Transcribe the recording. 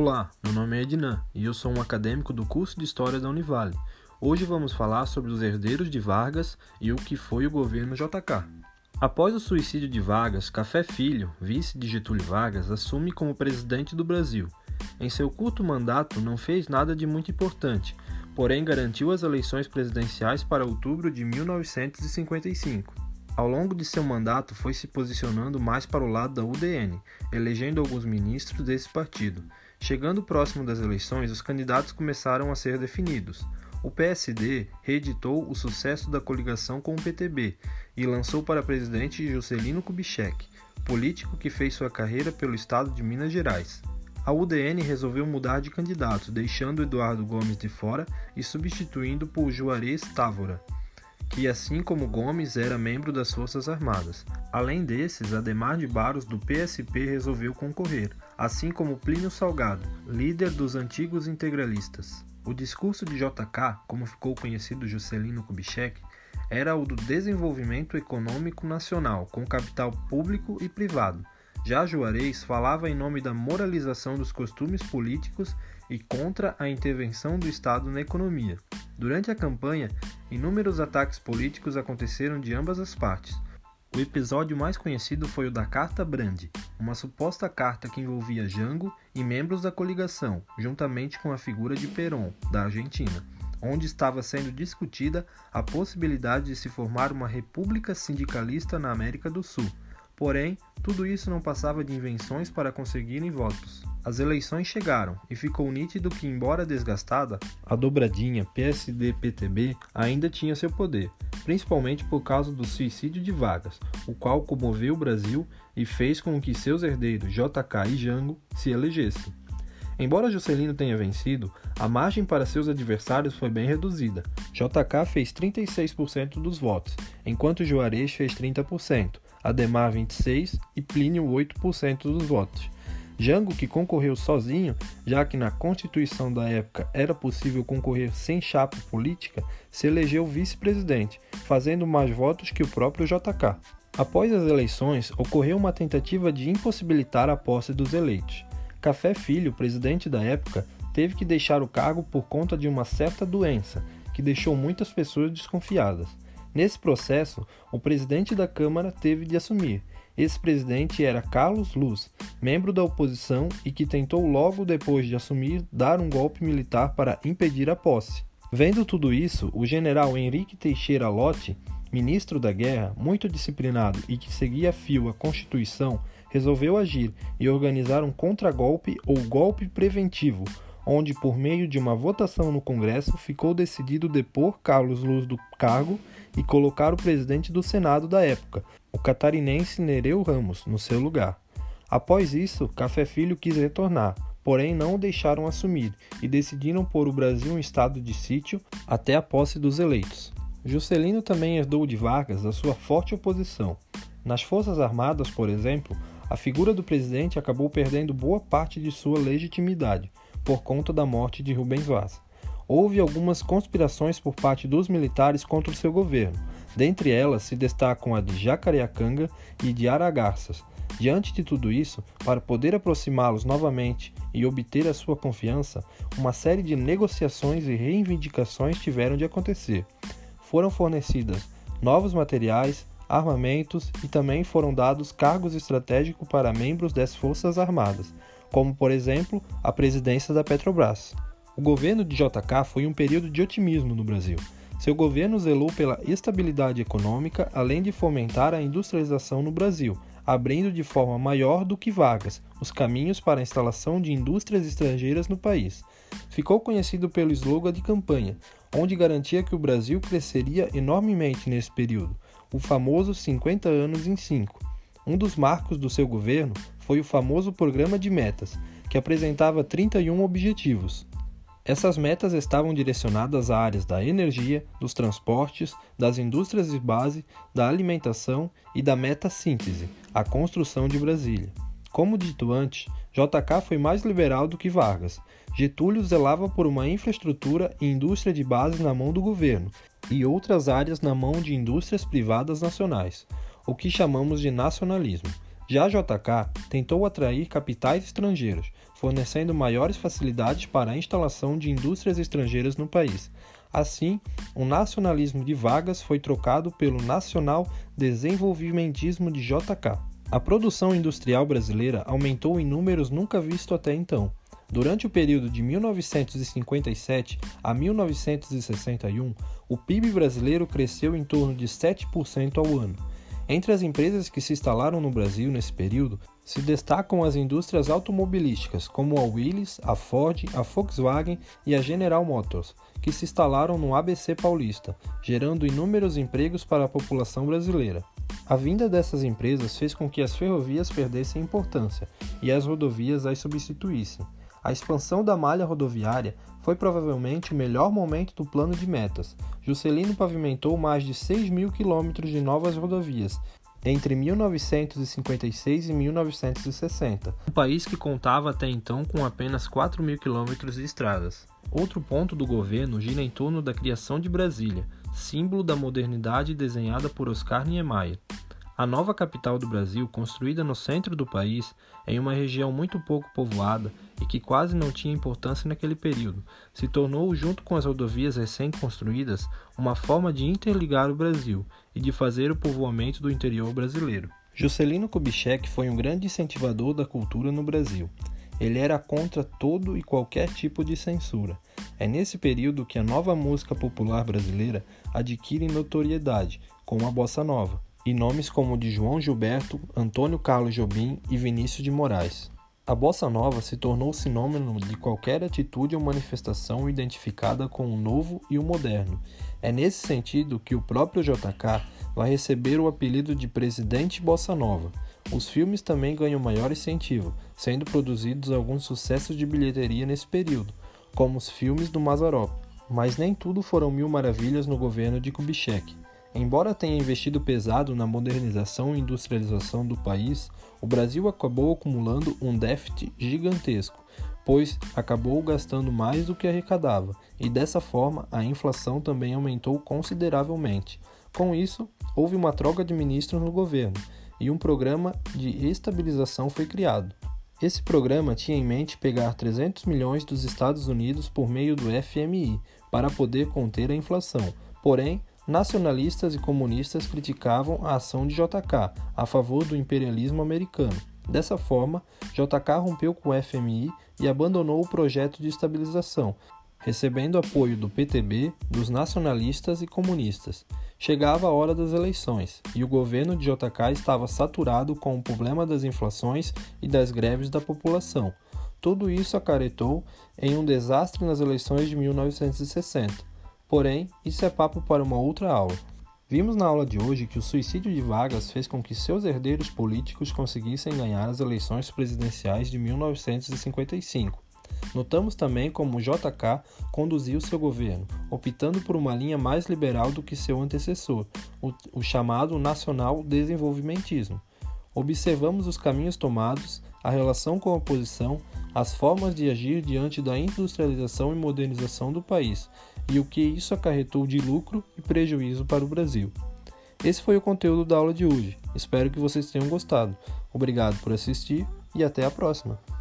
Olá, meu nome é Ednan e eu sou um acadêmico do curso de História da Univale. Hoje vamos falar sobre os herdeiros de Vargas e o que foi o governo JK. Após o suicídio de Vargas, Café Filho, vice de Getúlio Vargas, assume como presidente do Brasil. Em seu curto mandato, não fez nada de muito importante, porém garantiu as eleições presidenciais para outubro de 1955. Ao longo de seu mandato, foi se posicionando mais para o lado da UDN, elegendo alguns ministros desse partido. Chegando próximo das eleições, os candidatos começaram a ser definidos. O PSD reeditou o sucesso da coligação com o PTB e lançou para presidente Juscelino Kubitschek, político que fez sua carreira pelo estado de Minas Gerais. A UDN resolveu mudar de candidato, deixando Eduardo Gomes de fora e substituindo por Juarez Távora que, assim como Gomes, era membro das Forças Armadas. Além desses, Ademar de Barros, do PSP, resolveu concorrer, assim como Plínio Salgado, líder dos antigos integralistas. O discurso de JK, como ficou conhecido Juscelino Kubitschek, era o do desenvolvimento econômico nacional, com capital público e privado. Já Juarez falava em nome da moralização dos costumes políticos e contra a intervenção do Estado na economia. Durante a campanha, inúmeros ataques políticos aconteceram de ambas as partes. O episódio mais conhecido foi o da Carta Brandi, uma suposta carta que envolvia Jango e membros da coligação, juntamente com a figura de Perón, da Argentina, onde estava sendo discutida a possibilidade de se formar uma república sindicalista na América do Sul. Porém, tudo isso não passava de invenções para conseguirem votos. As eleições chegaram e ficou nítido que, embora desgastada, a dobradinha PSD-PTB ainda tinha seu poder, principalmente por causa do suicídio de Vargas, o qual comoveu o Brasil e fez com que seus herdeiros JK e Jango se elegessem. Embora Juscelino tenha vencido, a margem para seus adversários foi bem reduzida. JK fez 36% dos votos, enquanto Juarez fez 30%, Ademar 26% e Plínio 8% dos votos. Jango, que concorreu sozinho, já que na Constituição da época era possível concorrer sem chapa política, se elegeu vice-presidente, fazendo mais votos que o próprio JK. Após as eleições, ocorreu uma tentativa de impossibilitar a posse dos eleitos. Café Filho, presidente da época, teve que deixar o cargo por conta de uma certa doença, que deixou muitas pessoas desconfiadas. Nesse processo, o presidente da Câmara teve de assumir. Esse presidente era Carlos Luz, membro da oposição e que tentou logo depois de assumir dar um golpe militar para impedir a posse. Vendo tudo isso, o general Henrique Teixeira Lott, ministro da Guerra, muito disciplinado e que seguia a fio a Constituição, resolveu agir e organizar um contragolpe ou golpe preventivo, onde, por meio de uma votação no Congresso, ficou decidido depor Carlos Luz do cargo e colocar o presidente do Senado da época, o catarinense Nereu Ramos, no seu lugar. Após isso, Café Filho quis retornar, porém não o deixaram assumir e decidiram pôr o Brasil em estado de sítio até a posse dos eleitos. Juscelino também herdou de Vargas a sua forte oposição. Nas Forças Armadas, por exemplo, a figura do presidente acabou perdendo boa parte de sua legitimidade por conta da morte de Rubens Vaz. Houve algumas conspirações por parte dos militares contra o seu governo. Dentre elas se destacam a de Jacareacanga e de Aragarças. Diante de tudo isso, para poder aproximá-los novamente e obter a sua confiança, uma série de negociações e reivindicações tiveram de acontecer. Foram fornecidas novos materiais, armamentos e também foram dados cargos estratégicos para membros das Forças Armadas, como por exemplo a presidência da Petrobras. O governo de JK foi um período de otimismo no Brasil. Seu governo zelou pela estabilidade econômica, além de fomentar a industrialização no Brasil, abrindo de forma maior do que Vargas os caminhos para a instalação de indústrias estrangeiras no país. Ficou conhecido pelo slogan de campanha, onde garantia que o Brasil cresceria enormemente nesse período, o famoso 50 anos em 5. Um dos marcos do seu governo foi o famoso Programa de Metas, que apresentava 31 objetivos. Essas metas estavam direcionadas a áreas da energia, dos transportes, das indústrias de base, da alimentação e da meta síntese, a construção de Brasília. Como dito antes, JK foi mais liberal do que Vargas. Getúlio zelava por uma infraestrutura e indústria de base na mão do governo e outras áreas na mão de indústrias privadas nacionais, o que chamamos de nacionalismo. Já a JK tentou atrair capitais estrangeiros, fornecendo maiores facilidades para a instalação de indústrias estrangeiras no país. Assim, o nacionalismo de Vargas foi trocado pelo nacional desenvolvimentismo de JK. A produção industrial brasileira aumentou em números nunca vistos até então. Durante o período de 1957 a 1961, o PIB brasileiro cresceu em torno de 7% ao ano. Entre as empresas que se instalaram no Brasil nesse período, se destacam as indústrias automobilísticas, como a Willys, a Ford, a Volkswagen e a General Motors, que se instalaram no ABC paulista, gerando inúmeros empregos para a população brasileira. A vinda dessas empresas fez com que as ferrovias perdessem importância e as rodovias as substituíssem. A expansão da malha rodoviária foi provavelmente o melhor momento do plano de metas. Juscelino pavimentou mais de 6 mil quilômetros de novas rodovias entre 1956 e 1960, um país que contava até então com apenas 4 mil quilômetros de estradas. Outro ponto do governo gira em torno da criação de Brasília, símbolo da modernidade desenhada por Oscar Niemeyer. A nova capital do Brasil, construída no centro do país, em uma região muito pouco povoada e que quase não tinha importância naquele período, se tornou, junto com as rodovias recém-construídas, uma forma de interligar o Brasil e de fazer o povoamento do interior brasileiro. Juscelino Kubitschek foi um grande incentivador da cultura no Brasil. Ele era contra todo e qualquer tipo de censura. É nesse período que a nova música popular brasileira adquire notoriedade, com a bossa nova e nomes como o de João Gilberto, Antônio Carlos Jobim e Vinícius de Moraes. A bossa nova se tornou sinônimo de qualquer atitude ou manifestação identificada com o novo e o moderno. É nesse sentido que o próprio JK vai receber o apelido de Presidente Bossa Nova. Os filmes também ganham maior incentivo, sendo produzidos alguns sucessos de bilheteria nesse período, como os filmes do Mazarop. Mas nem tudo foram mil maravilhas no governo de Kubitschek. Embora tenha investido pesado na modernização e industrialização do país, o Brasil acabou acumulando um déficit gigantesco, pois acabou gastando mais do que arrecadava, e dessa forma a inflação também aumentou consideravelmente. Com isso, houve uma troca de ministros no governo e um programa de estabilização foi criado. Esse programa tinha em mente pegar 300 milhões dos Estados Unidos por meio do FMI para poder conter a inflação. Porém, Nacionalistas e comunistas criticavam a ação de JK a favor do imperialismo americano. Dessa forma, JK rompeu com o FMI e abandonou o projeto de estabilização, recebendo apoio do PTB, dos nacionalistas e comunistas. Chegava a hora das eleições e o governo de JK estava saturado com o problema das inflações e das greves da população. Tudo isso acarretou em um desastre nas eleições de 1960. Porém, isso é papo para uma outra aula. Vimos na aula de hoje que o suicídio de Vargas fez com que seus herdeiros políticos conseguissem ganhar as eleições presidenciais de 1955. Notamos também como JK conduziu seu governo, optando por uma linha mais liberal do que seu antecessor, o, o chamado nacional desenvolvimentismo. Observamos os caminhos tomados, a relação com a oposição, as formas de agir diante da industrialização e modernização do país e o que isso acarretou de lucro e prejuízo para o Brasil. Esse foi o conteúdo da aula de hoje. Espero que vocês tenham gostado. Obrigado por assistir e até a próxima!